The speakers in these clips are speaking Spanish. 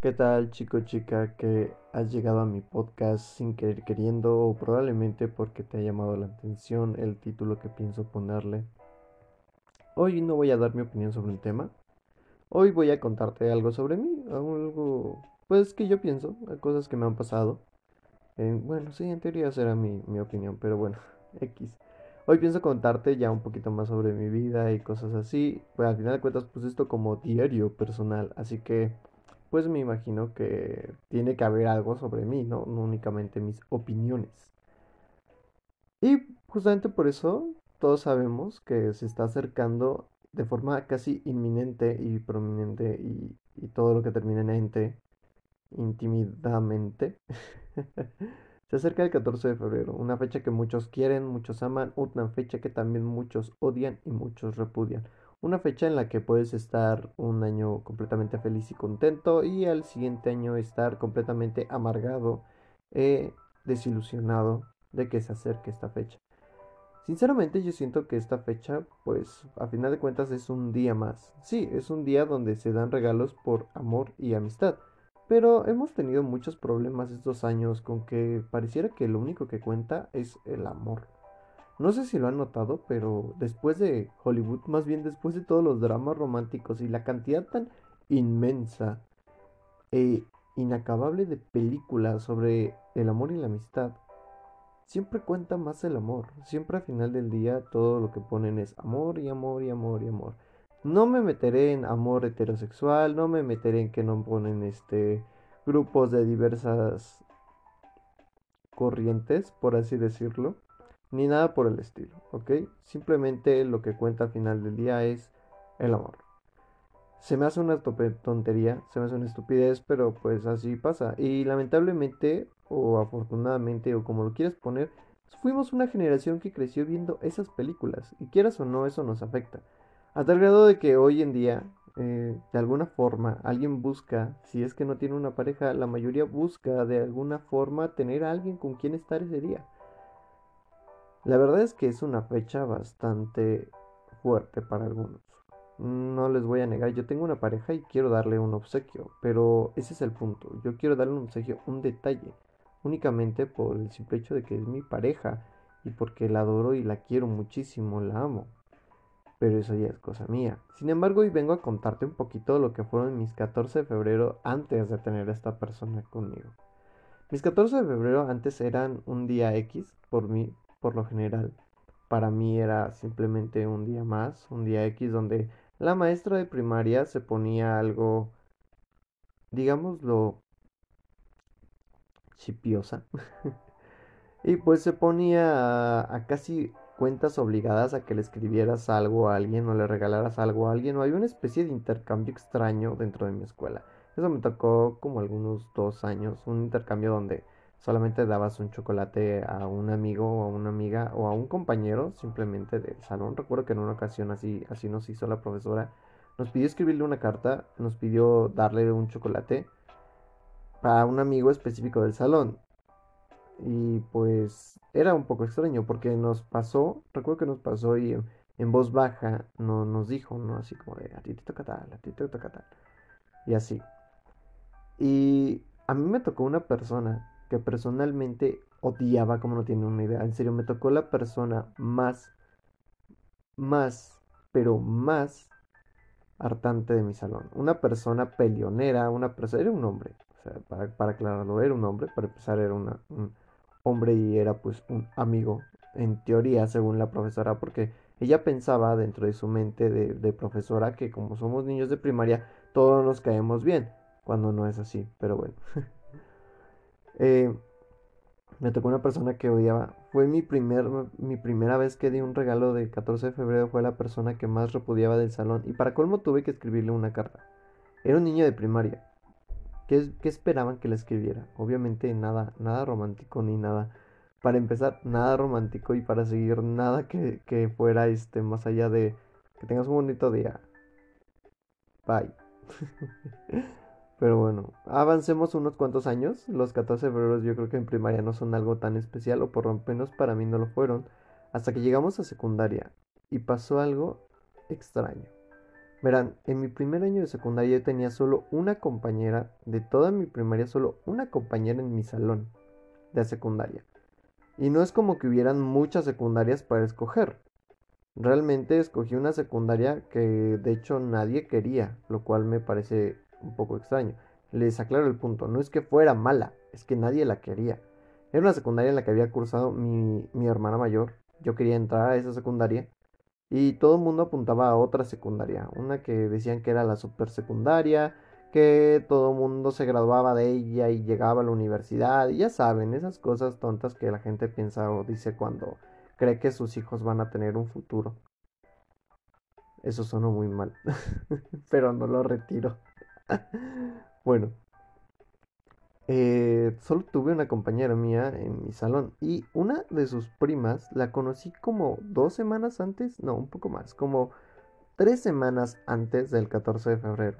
¿Qué tal chico chica que has llegado a mi podcast sin querer queriendo o probablemente porque te ha llamado la atención el título que pienso ponerle? Hoy no voy a dar mi opinión sobre un tema. Hoy voy a contarte algo sobre mí, algo pues que yo pienso, cosas que me han pasado. Bueno, sí, en teoría será mi, mi opinión, pero bueno, X. Hoy pienso contarte ya un poquito más sobre mi vida y cosas así. Pues al final de cuentas, pues esto como diario personal, así que pues me imagino que tiene que haber algo sobre mí, ¿no? No únicamente mis opiniones. Y justamente por eso todos sabemos que se está acercando de forma casi inminente y prominente y, todo lo que termina en ente, intimidamente. se acerca el 14 de febrero, una fecha que muchos quieren, muchos aman, una fecha que también muchos odian y muchos repudian. Una fecha en la que puedes estar un año completamente feliz y contento y al siguiente año estar completamente amargado, e desilusionado de que se acerque esta fecha. Sinceramente yo siento que esta fecha, pues a final de cuentas es un día más. Sí, es un día donde se dan regalos por amor y amistad. Pero hemos tenido muchos problemas estos años con que pareciera que lo único que cuenta es el amor. No sé si lo han notado, pero después de Hollywood, más bien después de todos los dramas románticos y la cantidad tan inmensa e inacabable de películas sobre el amor y la amistad, siempre cuenta más el amor. Siempre al final del día todo lo que ponen es amor y amor y amor y amor. No me meteré en amor heterosexual, no me meteré en que no ponen este grupos de diversas corrientes, por así decirlo ni nada por el estilo, ¿ok? Simplemente lo que cuenta al final del día es el amor. Se me hace una tontería, se me hace una estupidez, pero pues así pasa. Y lamentablemente, o afortunadamente, o como lo quieras poner, fuimos una generación que creció viendo esas películas. Y quieras o no, eso nos afecta. A tal grado de que hoy en día, eh, de alguna forma, alguien busca, si es que no tiene una pareja, la mayoría busca de alguna forma tener a alguien con quien estar ese día. La verdad es que es una fecha bastante fuerte para algunos. No les voy a negar, yo tengo una pareja y quiero darle un obsequio, pero ese es el punto. Yo quiero darle un obsequio, un detalle, únicamente por el simple hecho de que es mi pareja y porque la adoro y la quiero muchísimo, la amo. Pero eso ya es cosa mía. Sin embargo, hoy vengo a contarte un poquito lo que fueron mis 14 de febrero antes de tener a esta persona conmigo. Mis 14 de febrero antes eran un día X por mí, por lo general. Para mí era simplemente un día más, un día X, donde la maestra de primaria se ponía algo, digámoslo, chipiosa. y pues se ponía a, casi cuentas obligadas a que le escribieras algo a alguien o le regalaras algo a alguien o había una especie de intercambio extraño dentro de mi escuela. Eso me tocó como algunos dos años, un intercambio donde solamente dabas un chocolate a un amigo o a una amiga o a un compañero simplemente del salón. Recuerdo que en una ocasión así, así nos hizo la profesora. Nos pidió escribirle una carta, nos pidió darle un chocolate para un amigo específico del salón. Y pues era un poco extraño porque nos pasó, recuerdo que nos pasó y en, voz baja no, nos dijo, ¿no? Así como de, a ti te toca tal, a ti te toca tal. Y así. Y a mí me tocó una persona que personalmente odiaba, como no tiene una idea. En serio, me tocó la persona más, más, pero más hartante de mi salón. Una persona peleonera, una persona, era un hombre, o sea, para, aclararlo, era un hombre, para empezar era un hombre y era pues un amigo, en teoría, según la profesora, porque ella pensaba dentro de su mente de, profesora que como somos niños de primaria, todos nos caemos bien, cuando no es así, pero bueno. Eh, me tocó una persona que odiaba. Fue mi, mi primera vez que di un regalo de 14 de febrero. Fue la persona que más repudiaba del salón. Y para colmo tuve que escribirle una carta. Era un niño de primaria. ¿Qué, esperaban que le escribiera? Obviamente nada, nada romántico ni nada. Para empezar, nada romántico y para seguir nada que, fuera este más allá de que tengas un bonito día. Bye. Pero bueno, avancemos unos cuantos años. Los 14 de febrero yo creo que en primaria no son algo tan especial, o por lo menos para mí no lo fueron, hasta que llegamos a secundaria y pasó algo extraño. Verán, en mi primer año de secundaria yo tenía solo una compañera, de toda mi primaria solo una compañera en mi salón de secundaria. Y no es como que hubieran muchas secundarias para escoger. Realmente escogí una secundaria que de hecho nadie quería, lo cual me parece un poco extraño. Les aclaro el punto, no es que fuera mala, es que nadie la quería. Era una secundaria en la que había cursado mi, mi hermana mayor. Yo quería entrar a esa secundaria y todo el mundo apuntaba a otra secundaria, una que decían que era la super secundaria, que todo el mundo se graduaba de ella y llegaba a la universidad. Ya saben, esas cosas tontas que la gente piensa o dice cuando cree que sus hijos van a tener un futuro. Eso sonó muy mal, pero no lo retiro. bueno, eh, solo tuve una compañera mía en mi salón y una de sus primas la conocí como dos semanas antes, no, un poco más, como tres semanas antes del 14 de febrero.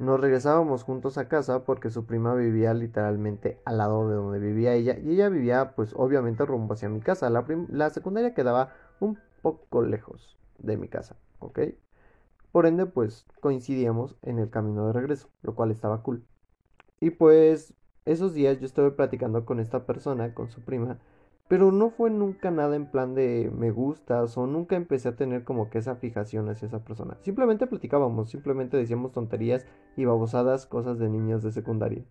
Nos regresábamos juntos a casa porque su prima vivía literalmente al lado de donde vivía ella y ella vivía pues obviamente rumbo hacia mi casa. La, la secundaria quedaba un poco lejos de mi casa, ¿ok? Por ende, pues coincidíamos en el camino de regreso, lo cual estaba cool. Y pues esos días yo estuve platicando con esta persona, con su prima, pero no fue nunca nada en plan de me gustas o nunca empecé a tener como que esa fijación hacia esa persona. Simplemente platicábamos, simplemente decíamos tonterías y babosadas, cosas de niños de secundaria.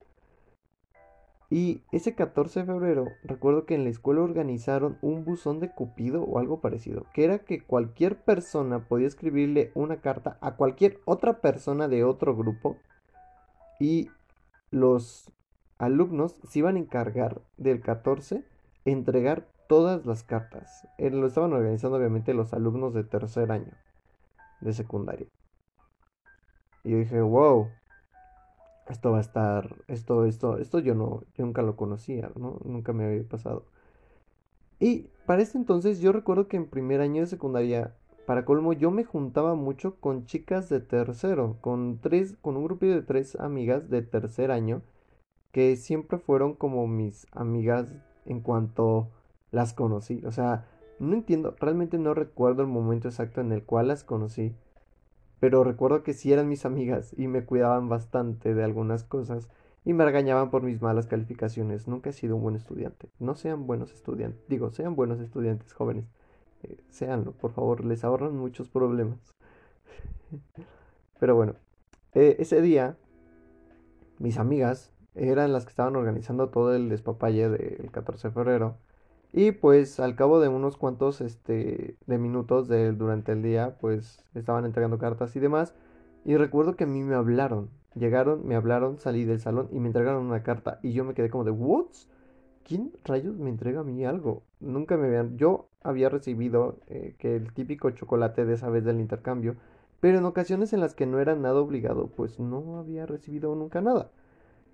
Y ese 14 de febrero recuerdo que en la escuela organizaron un buzón de Cupido o algo parecido, que era que cualquier persona podía escribirle una carta a cualquier otra persona de otro grupo y los alumnos se iban a encargar del 14 entregar todas las cartas. Eh, lo estaban organizando obviamente los alumnos de tercer año de secundaria. Y yo dije, wow, esto va a estar, esto, esto, esto yo no, yo nunca lo conocía, ¿no? Nunca me había pasado. Y para ese entonces yo recuerdo que en primer año de secundaria, para colmo, yo me juntaba mucho con chicas de tercero, con tres, con un grupo de tres amigas de tercer año, que siempre fueron como mis amigas en cuanto las conocí. O sea, no entiendo, realmente no recuerdo el momento exacto en el cual las conocí pero recuerdo que sí eran mis amigas y me cuidaban bastante de algunas cosas y me regañaban por mis malas calificaciones. Nunca he sido un buen estudiante. No sean buenos estudiantes. Digo, sean buenos estudiantes jóvenes. Eh, seanlo, por favor, les ahorran muchos problemas. Pero bueno, eh, ese día mis amigas eran las que estaban organizando todo el despapalle del 14 de febrero. Y pues al cabo de unos cuantos este, de minutos durante el día, pues estaban entregando cartas y demás. Y recuerdo que a mí me hablaron. Llegaron, me hablaron, salí del salón y me entregaron una carta. Y yo me quedé como de, ¿what? ¿Quién rayos me entrega a mí algo? Nunca me habían... Yo había recibido eh, que el típico chocolate de esa vez del intercambio. Pero en ocasiones en las que no era nada obligado, pues no había recibido nunca nada.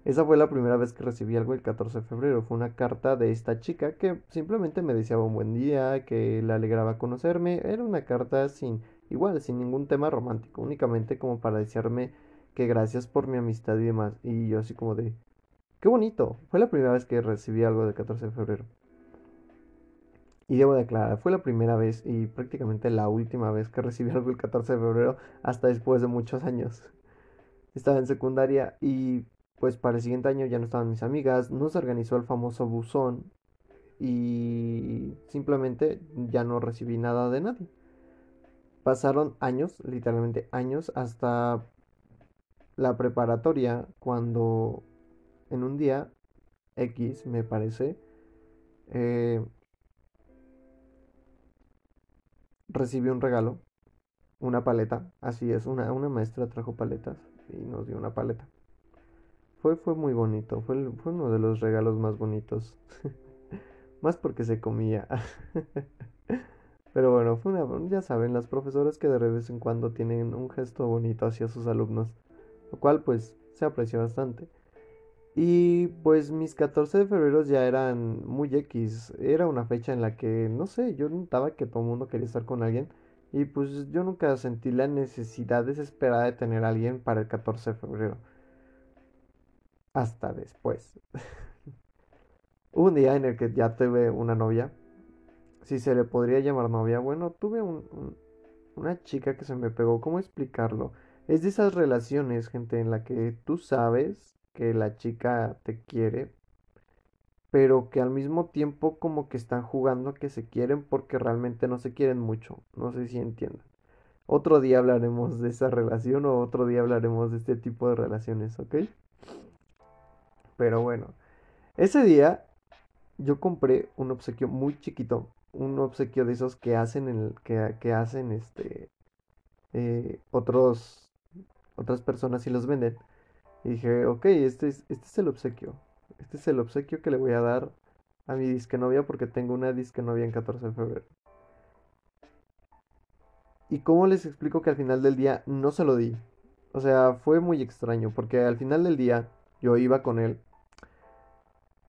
Esa fue la primera vez que recibí algo el 14 de febrero. Fue una carta de esta chica que simplemente me deseaba un buen día, que le alegraba conocerme. Era una carta sin, igual, sin ningún tema romántico, únicamente como para desearme que gracias por mi amistad y demás. Y yo así como de, qué bonito. Fue la primera vez que recibí algo del 14 de febrero. Y debo declarar, fue la primera vez y prácticamente la última vez que recibí algo el 14 de febrero hasta después de muchos años. Estaba en secundaria y pues para el siguiente año ya no estaban mis amigas, no se organizó el famoso buzón y simplemente ya no recibí nada de nadie. Pasaron años, literalmente años, hasta la preparatoria cuando en un día X me parece eh, recibí un regalo, una paleta, así es, una, una maestra trajo paletas y nos dio una paleta. Fue, muy bonito, fue, uno de los regalos más bonitos. más porque se comía. Pero bueno, fue una, ya saben, las profesoras que de vez en cuando tienen un gesto bonito hacia sus alumnos, lo cual pues se aprecia bastante. Y pues mis 14 de febrero ya eran muy X, era una fecha en la que, no sé, yo notaba que todo el mundo quería estar con alguien y pues yo nunca sentí la necesidad desesperada de tener alguien para el 14 de febrero. Hasta después. un día en el que ya tuve una novia, si se le podría llamar novia, bueno, tuve una chica que se me pegó, ¿cómo explicarlo? Es de esas relaciones, gente, en la que tú sabes que la chica te quiere, pero que al mismo tiempo como que están jugando que se quieren porque realmente no se quieren mucho. No sé si entiendan. Otro día hablaremos de esa relación o otro día hablaremos de este tipo de relaciones, ¿ok? Pero bueno, ese día yo compré un obsequio muy chiquito, un obsequio de esos que hacen el, que, hacen este eh, otros otras personas y los venden. Y dije, ok, este es, este es el obsequio. Este es el obsequio que le voy a dar a mi disque novia porque tengo una disque novia en 14 de febrero. ¿Y cómo les explico que al final del día no se lo di? O sea, fue muy extraño porque al final del día yo iba con él,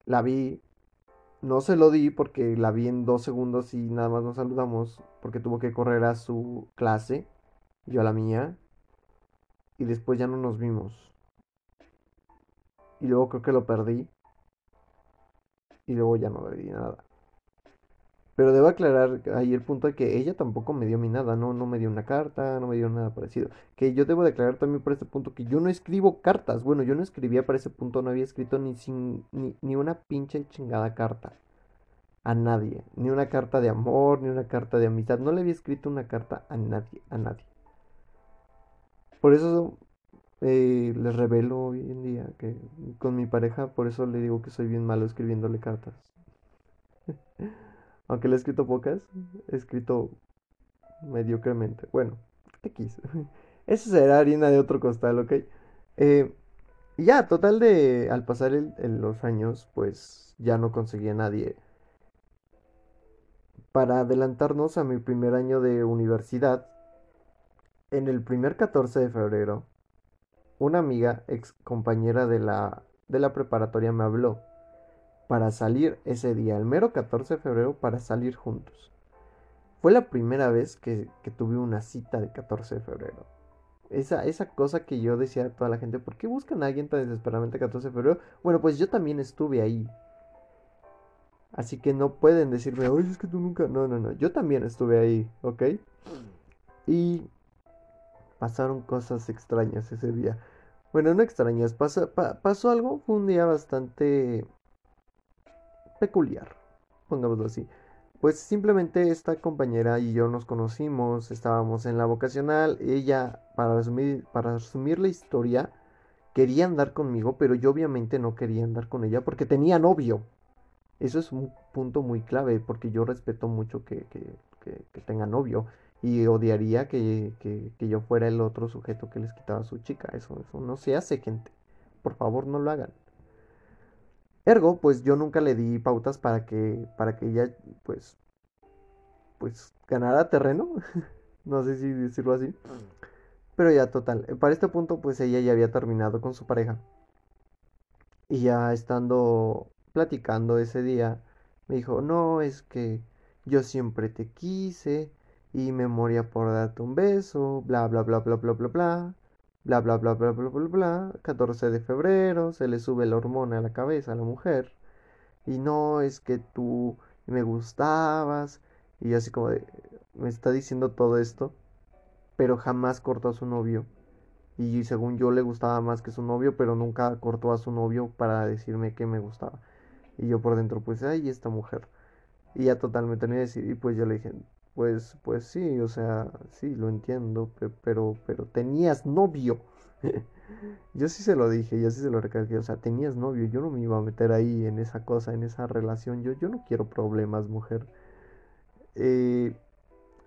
la vi, no se lo di porque la vi en dos segundos y nada más nos saludamos porque tuvo que correr a su clase, yo a la mía, y después ya no nos vimos. Y luego creo que lo perdí y luego ya no le di nada. Pero debo aclarar ahí el punto de que ella tampoco me dio mi nada, no, no me dio una carta, no me dio nada parecido. Que yo debo declarar también por este punto que yo no escribo cartas. Bueno, yo no escribía para ese punto, no había escrito ni, sin, ni, ni una pinche chingada carta a nadie. Ni una carta de amor, ni una carta de amistad. No le había escrito una carta a nadie, a nadie. Por eso eh, les revelo hoy en día que con mi pareja, por eso le digo que soy bien malo escribiéndole cartas. Aunque le he escrito pocas, he escrito mediocremente. Bueno, X. Eso será harina de otro costal, ¿ok? Eh, ya, total de al pasar los años, pues ya no conseguí a nadie. Para adelantarnos a mi primer año de universidad, en el primer 14 de febrero, una amiga, ex compañera de la, de la preparatoria, me habló para salir ese día, el mero 14 de febrero, para salir juntos. Fue la primera vez que, tuve una cita de 14 de febrero. Esa, esa cosa que yo decía a toda la gente, ¿por qué buscan a alguien tan desesperadamente 14 de febrero? Bueno, pues yo también estuve ahí. Así que no pueden decirme, oye, es que tú nunca. No, no, no. Yo también estuve ahí, ¿ok? Y pasaron cosas extrañas ese día. Bueno, no extrañas, pasó, pasó algo, fue un día bastante peculiar, pongámoslo así. Pues simplemente esta compañera y yo nos conocimos, estábamos en la vocacional, ella, para resumir, la historia, quería andar conmigo, pero yo obviamente no quería andar con ella porque tenía novio. Eso es un punto muy clave, porque yo respeto mucho que, que, que tenga novio y odiaría que, yo fuera el otro sujeto que les quitaba a su chica. Eso, eso no se hace, gente. Por favor, no lo hagan. Ergo, pues yo nunca le di pautas para que, para que ella, pues, pues, ganara terreno. no sé si decirlo así. Pero ya, total. Para este punto, pues ella ya había terminado con su pareja. Y ya estando platicando ese día, me dijo, no, es que yo siempre te quise y me moría por darte un beso, bla bla bla bla bla bla bla, bla bla bla bla bla bla bla, 14 de febrero, se le sube la hormona a la cabeza a la mujer, y no es que tú me gustabas, y así como de, me está diciendo todo esto, pero jamás cortó a su novio, y según yo le gustaba más que su novio, pero nunca cortó a su novio para decirme que me gustaba, y yo por dentro pues, ay, esta mujer, y ya totalmente y pues yo le dije, pues, pues sí, o sea, sí, lo entiendo, pero, pero tenías novio. yo sí se lo dije, yo sí se lo recalqué, o sea, tenías novio, yo no me iba a meter ahí en esa cosa, en esa relación, yo, yo no quiero problemas, mujer. Eh,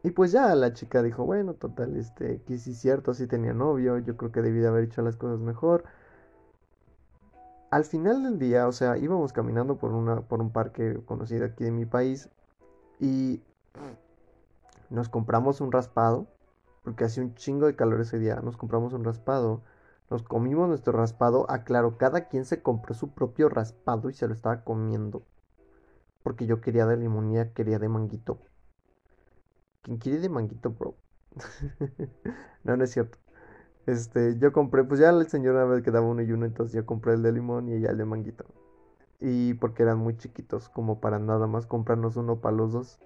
y pues ya la chica dijo, bueno, total, este, que sí cierto, sí tenía novio, yo creo que debí de haber hecho las cosas mejor. Al final del día, o sea, íbamos caminando por una, por un parque conocido aquí de mi país y nos compramos un raspado, porque hacía un chingo de calor ese día, nos compramos un raspado, nos comimos nuestro raspado, aclaro, cada quien se compró su propio raspado y se lo estaba comiendo, porque yo quería de limonía, quería de manguito. ¿Quién quiere de manguito, bro? no, no es cierto. Este, yo compré, pues ya el señor una vez quedaba uno y uno, entonces yo compré el de limón y ella el de manguito. Y porque eran muy chiquitos, como para nada más comprarnos uno para los dos.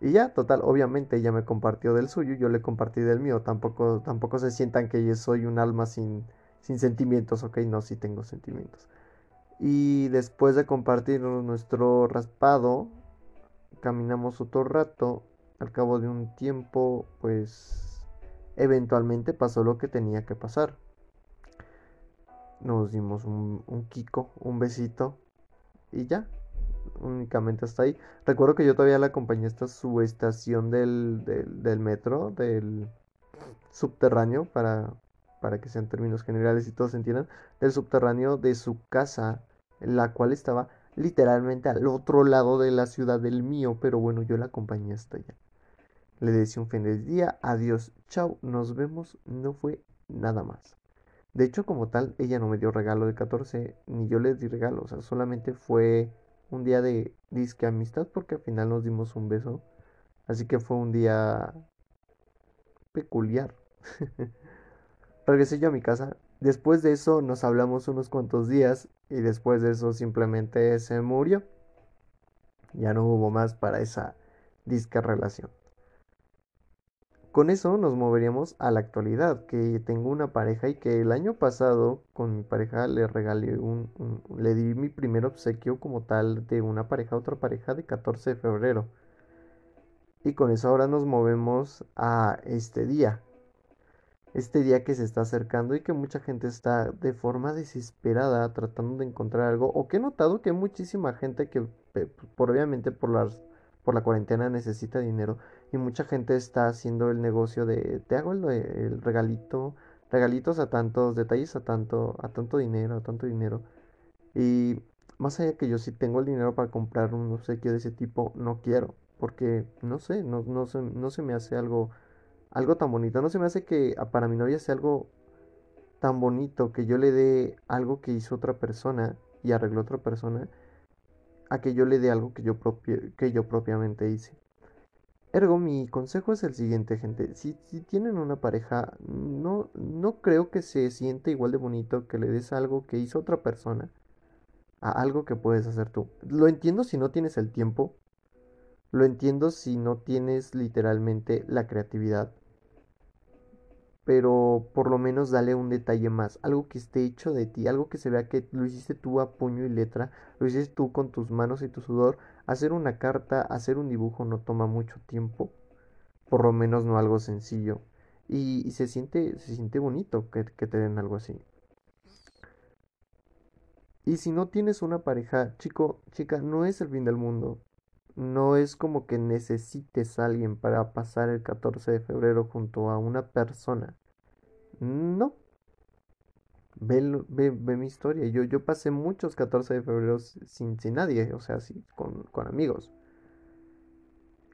Y ya, total, obviamente ella me compartió del suyo, yo le compartí del mío. Tampoco, tampoco se sientan que yo soy un alma sin, sin sentimientos, ok, no, sí tengo sentimientos. Y después de compartir nuestro raspado, caminamos otro rato. Al cabo de un tiempo, pues eventualmente pasó lo que tenía que pasar. Nos dimos un, un kiko, un besito y ya, únicamente hasta ahí. Recuerdo que yo todavía la acompañé hasta su estación del, del, metro, del subterráneo, para, para que sean términos generales y todos entiendan, del subterráneo de su casa, la cual estaba literalmente al otro lado de la ciudad del mío, pero bueno, yo la acompañé hasta allá. Le decía un feliz día, adiós, chao, nos vemos, no fue nada más. De hecho, como tal, ella no me dio regalo de 14, ni yo le di regalo, o sea, solamente fue un día de disque amistad porque al final nos dimos un beso. Así que fue un día peculiar. Regresé yo a mi casa. Después de eso nos hablamos unos cuantos días y después de eso simplemente se murió. Ya no hubo más para esa disca relación. Con eso nos moveríamos a la actualidad, que tengo una pareja y que el año pasado con mi pareja le regalé un, le di mi primer obsequio como tal de una pareja a otra pareja de 14 de febrero. Y con eso ahora nos movemos a este día, este día que se está acercando y que mucha gente está de forma desesperada tratando de encontrar algo, o que he notado que hay muchísima gente que obviamente por las por la cuarentena necesita dinero y mucha gente está haciendo el negocio de te hago el, regalito, regalitos a tantos, detalles a tanto, a tanto dinero, a tanto dinero. Y más allá que yo sí tengo el dinero para comprar un obsequio de ese tipo, no quiero, porque no sé, no, no se, no se me hace algo algo tan bonito. No se me hace que para mi novia sea algo tan bonito que yo le dé algo que hizo otra persona y arregló otra persona a que yo le dé algo que yo, propio, que yo propiamente hice. Ergo, mi consejo es el siguiente, gente. Si, tienen una pareja, no, no creo que se siente igual de bonito que le des algo que hizo otra persona a algo que puedes hacer tú. Lo entiendo si no tienes el tiempo, lo entiendo si no tienes literalmente la creatividad, pero por lo menos dale un detalle más, algo que esté hecho de ti, algo que se vea que lo hiciste tú a puño y letra, lo hiciste tú con tus manos y tu sudor. Hacer una carta, hacer un dibujo no toma mucho tiempo, por lo menos no algo sencillo. Y, se siente, se siente bonito que, que te den algo así. Y si no tienes una pareja, chico, chica, no es el fin del mundo. No es como que necesites a alguien para pasar el 14 de febrero junto a una persona. No, Ve, ve, ve mi historia. Yo, yo pasé muchos 14 de febrero sin, sin nadie, o sea, sí, con, con amigos.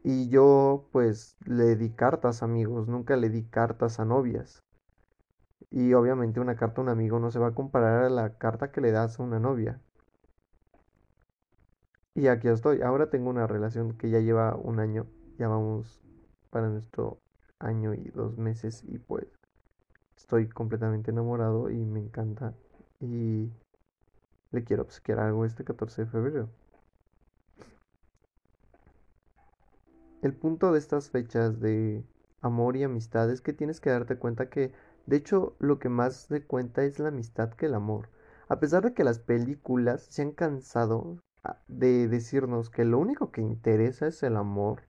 Y yo, pues, le di cartas a amigos, nunca le di cartas a novias. Y obviamente una carta a un amigo no se va a comparar a la carta que le das a una novia. Y aquí estoy. Ahora tengo una relación que ya lleva un año. Ya vamos para nuestro año y dos meses. Y pues estoy completamente enamorado y me encanta. Y le quiero obsequiar algo este 14 de febrero. El punto de estas fechas de amor y amistad es que tienes que darte cuenta que, de hecho, lo que más de cuenta es la amistad que el amor. A pesar de que las películas se han cansado ah, de decirnos que lo único que interesa es el amor,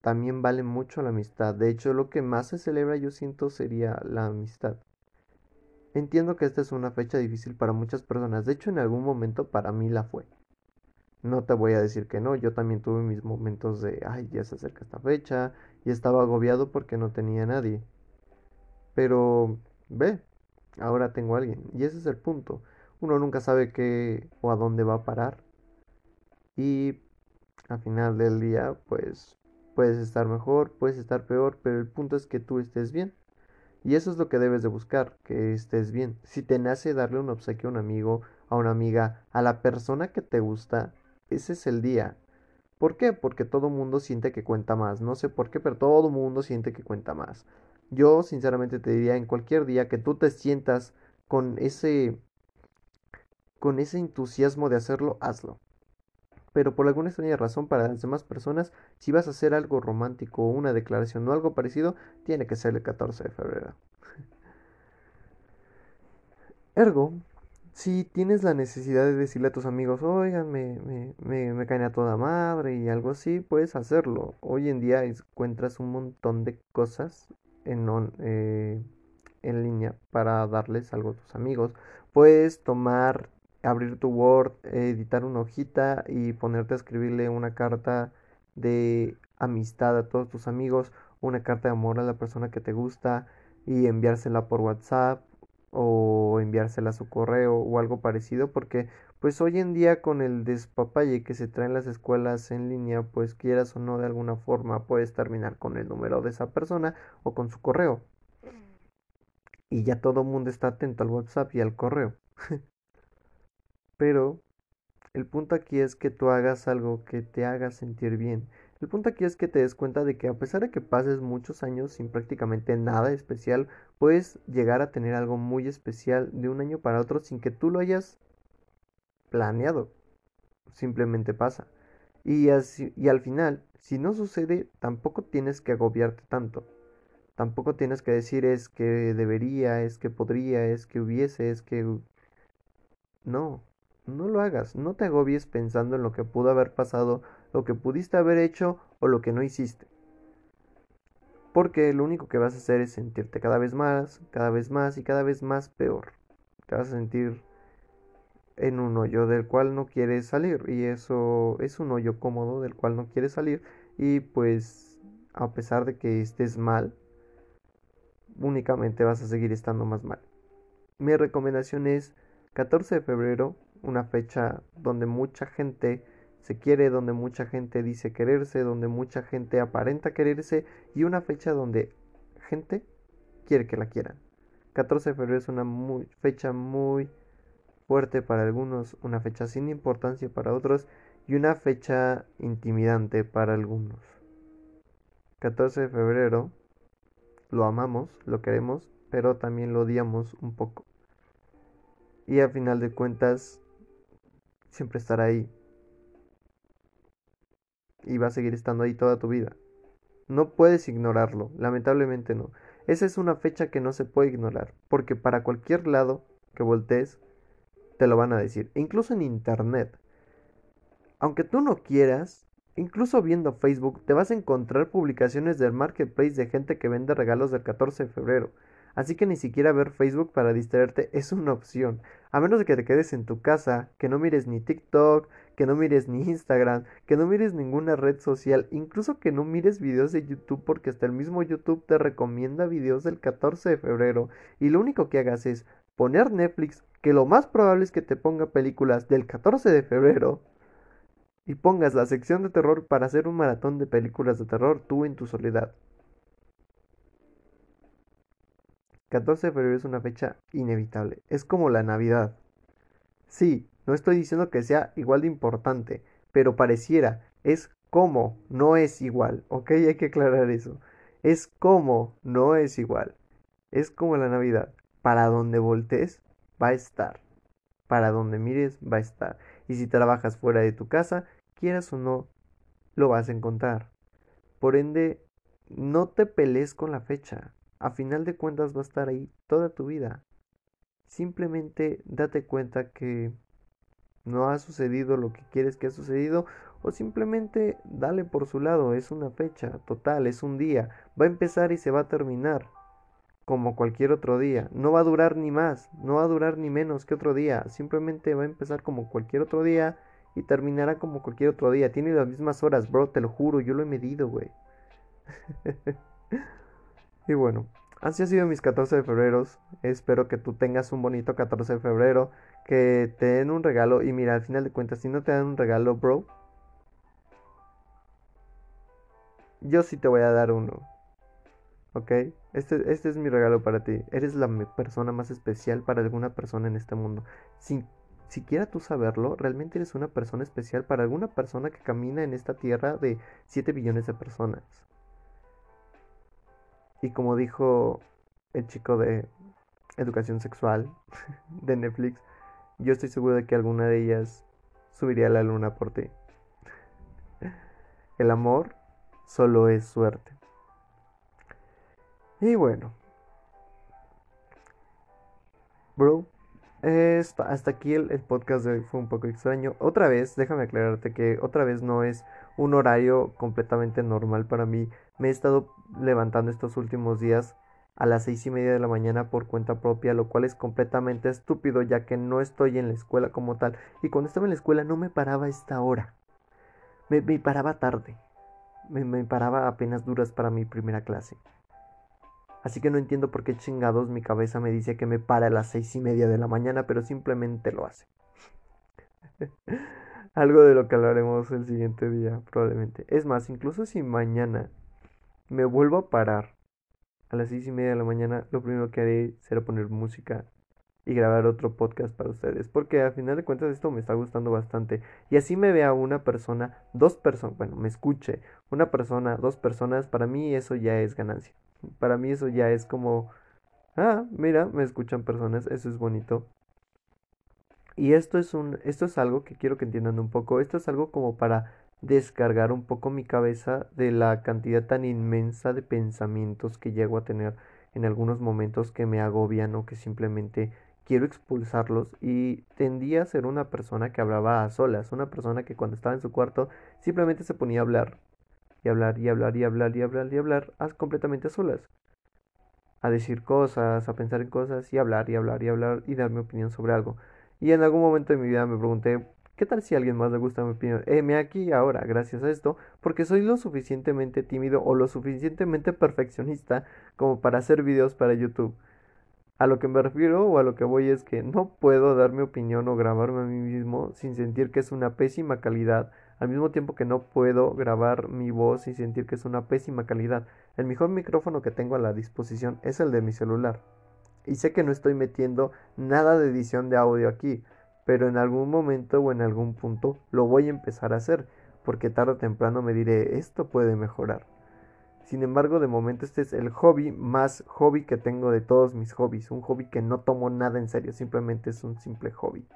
también vale mucho la amistad. De hecho, lo que más se celebra yo siento sería la amistad. Entiendo que esta es una fecha difícil para muchas personas. De hecho, en algún momento para mí la fue. No te voy a decir que no, yo también tuve mis momentos de, ay, ya se acerca esta fecha, y estaba agobiado porque no tenía nadie. Pero, ve, ahora tengo a alguien, y ese es el punto. Uno nunca sabe qué o a dónde va a parar, y al final del día, pues, puedes estar mejor, puedes estar peor, pero el punto es que tú estés bien. Y eso es lo que debes de buscar, que estés bien. Si te nace darle un obsequio a un amigo, a una amiga, a la persona que te gusta, ese es el día. ¿Por qué? Porque todo mundo siente que cuenta más. No sé por qué, pero todo mundo siente que cuenta más. Yo sinceramente te diría en cualquier día que tú te sientas con ese con ese entusiasmo de hacerlo, hazlo. Pero por alguna extraña razón para las demás personas, si vas a hacer algo romántico o una declaración o algo parecido, tiene que ser el 14 de febrero. Ergo, si tienes la necesidad de decirle a tus amigos, oigan, me, me, me, caen a toda madre y algo así, puedes hacerlo. Hoy en día encuentras un montón de cosas en, eh, en línea para darles algo a tus amigos. Puedes tomar, abrir tu Word, editar una hojita y ponerte a escribirle una carta de amistad a todos tus amigos, una carta de amor a la persona que te gusta y enviársela por WhatsApp o enviársela a su correo o algo parecido porque pues hoy en día con el despapalle que se trae en las escuelas en línea pues quieras o no de alguna forma puedes terminar con el número de esa persona o con su correo. Y ya todo el mundo está atento al WhatsApp y al correo pero el punto aquí es que tú hagas algo que te haga sentir bien el punto aquí es que te des cuenta de que a pesar de que pases muchos años sin prácticamente nada especial, puedes llegar a tener algo muy especial de un año para otro sin que tú lo hayas planeado. Simplemente pasa. Y, así, y al final, si no sucede, tampoco tienes que agobiarte tanto. Tampoco tienes que decir es que debería, es que podría, es que hubiese, es que... No, no lo hagas. No te agobies pensando en lo que pudo haber pasado lo que pudiste haber hecho o lo que no hiciste. Porque lo único que vas a hacer es sentirte cada vez más, cada vez más y cada vez más peor. Te vas a sentir en un hoyo del cual no quieres salir y eso es un hoyo cómodo del cual no quieres salir y pues a pesar de que estés mal, únicamente vas a seguir estando más mal. Mi recomendación es 14 de febrero, una fecha donde mucha gente se quiere, donde mucha gente dice quererse, donde mucha gente aparenta quererse y una fecha donde gente quiere que la quieran. 14 de febrero es una fecha muy fuerte para algunos, una fecha sin importancia para otros y una fecha intimidante para algunos. 14 de febrero lo amamos, lo queremos, pero también lo odiamos un poco. Y a final de cuentas, siempre estará ahí y va a seguir estando ahí toda tu vida. No puedes ignorarlo, lamentablemente no. Esa es una fecha que no se puede ignorar, porque para cualquier lado que voltees, te lo van a decir. E incluso en Internet. Aunque tú no quieras, incluso viendo Facebook, te vas a encontrar publicaciones del marketplace de gente que vende regalos del 14 de febrero. Así que ni siquiera ver Facebook para distraerte es una opción. A menos de que te quedes en tu casa, que no mires ni TikTok, que no mires ni Instagram, que no mires ninguna red social, incluso que no mires videos de YouTube porque hasta el mismo YouTube te recomienda videos del 14 de febrero y lo único que hagas es poner Netflix, que lo más probable es que te ponga películas del 14 de febrero y pongas la sección de terror para hacer un maratón de películas de terror tú en tu soledad. 14 de febrero es una fecha inevitable. Es como la Navidad. Sí, no estoy diciendo que sea igual de importante, pero pareciera. Es como, no es igual. ¿Ok? Hay que aclarar eso. Es como, no es igual. Es como la Navidad. Para donde voltees, va a estar. Para donde mires, va a estar. Y si trabajas fuera de tu casa, quieras o no, lo vas a encontrar. Por ende, no te pelees con la fecha a final de cuentas va a estar ahí toda tu vida. Simplemente date cuenta que no ha sucedido lo que quieres que ha sucedido o simplemente dale por su lado, es una fecha total, es un día, va a empezar y se va a terminar como cualquier otro día, no va a durar ni más, no va a durar ni menos que otro día, simplemente va a empezar como cualquier otro día y terminará como cualquier otro día, tiene las mismas horas, bro, te lo juro, yo lo he medido, güey. Y bueno, así ha sido mis 14 de febrero. Espero que tú tengas un bonito 14 de febrero. Que te den un regalo. Y mira, al final de cuentas, si no te dan un regalo, bro. Yo sí te voy a dar uno. ¿Ok? Este, este es mi regalo para ti. Eres la persona más especial para alguna persona en este mundo. Si, siquiera tú saberlo, realmente eres una persona especial para alguna persona que camina en esta tierra de 7 billones de personas. Y como dijo el chico de educación sexual de Netflix, yo estoy seguro de que alguna de ellas subiría a la luna por ti. El amor solo es suerte. Y bueno. Bro, hasta aquí el, podcast de hoy fue un poco extraño. Otra vez, déjame aclararte que otra vez no es un horario completamente normal para mí. Me he estado levantando estos últimos días a las seis y media de la mañana por cuenta propia, lo cual es completamente estúpido ya que no estoy en la escuela como tal. Y cuando estaba en la escuela no me paraba a esta hora. Me, paraba tarde. Me, me paraba apenas duras para mi primera clase. Así que no entiendo por qué chingados mi cabeza me dice que me para a las seis y media de la mañana, pero simplemente lo hace. Algo de lo que hablaremos el siguiente día, probablemente. Es más, incluso si mañana me vuelvo a parar a las seis y media de la mañana, lo primero que haré será poner música y grabar otro podcast para ustedes. Porque al final de cuentas esto me está gustando bastante. Y así me vea una persona, dos personas, bueno, me escuche, una persona, dos personas, para mí eso ya es ganancia. Para mí eso ya es como, ah, mira, me escuchan personas, eso es bonito. Y esto es un, esto es algo que quiero que entiendan un poco. Esto es algo como para descargar un poco mi cabeza de la cantidad tan inmensa de pensamientos que llego a tener en algunos momentos que me agobian o que simplemente quiero expulsarlos y tendía a ser una persona que hablaba a solas, una persona que cuando estaba en su cuarto simplemente se ponía a hablar y hablar y hablar y hablar y hablar y hablar completamente a solas. A decir cosas, a pensar en cosas y hablar y hablar y hablar y dar mi opinión sobre algo. Y en algún momento de mi vida me pregunté, ¿qué tal si a alguien más le gusta mi opinión? Eh, me aquí ahora, gracias a esto, porque soy lo suficientemente tímido o lo suficientemente perfeccionista como para hacer videos para YouTube. A lo que me refiero o a lo que voy es que no puedo dar mi opinión o grabarme a mí mismo sin sentir que es una pésima calidad al mismo tiempo que no puedo grabar mi voz y sentir que es una pésima calidad. El mejor micrófono que tengo a la disposición es el de mi celular. Y sé que no estoy metiendo nada de edición de audio aquí, pero en algún momento o en algún punto lo voy a empezar a hacer, porque tarde o temprano me diré, esto puede mejorar. Sin embargo, de momento este es el hobby más hobby que tengo de todos mis hobbies, un hobby que no tomo nada en serio, simplemente es un simple hobby.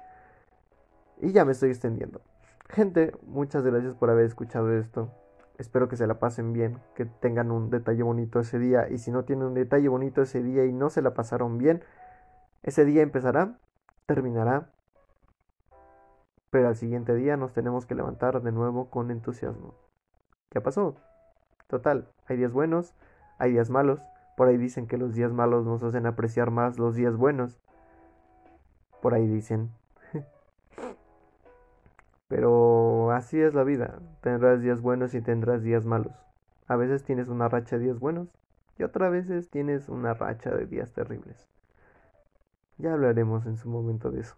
Y ya me estoy extendiendo. Gente, muchas gracias por haber escuchado esto. Espero que se la pasen bien, que tengan un detalle bonito ese día. Y si no tienen un detalle bonito ese día y no se la pasaron bien, ese día empezará, terminará. Pero al siguiente día nos tenemos que levantar de nuevo con entusiasmo. ¿Qué pasó? Total, hay días buenos, hay días malos. Por ahí dicen que los días malos nos hacen apreciar más los días buenos. Por ahí dicen. Pero así es la vida. Tendrás días buenos y tendrás días malos. A veces tienes una racha de días buenos y otras veces tienes una racha de días terribles. Ya hablaremos en su momento de eso.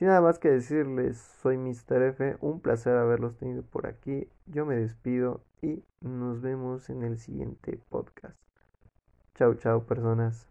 Sin nada más que decirles, soy Mr. F. Un placer haberlos tenido por aquí. Yo me despido y nos vemos en el siguiente podcast. Chao, chao, personas.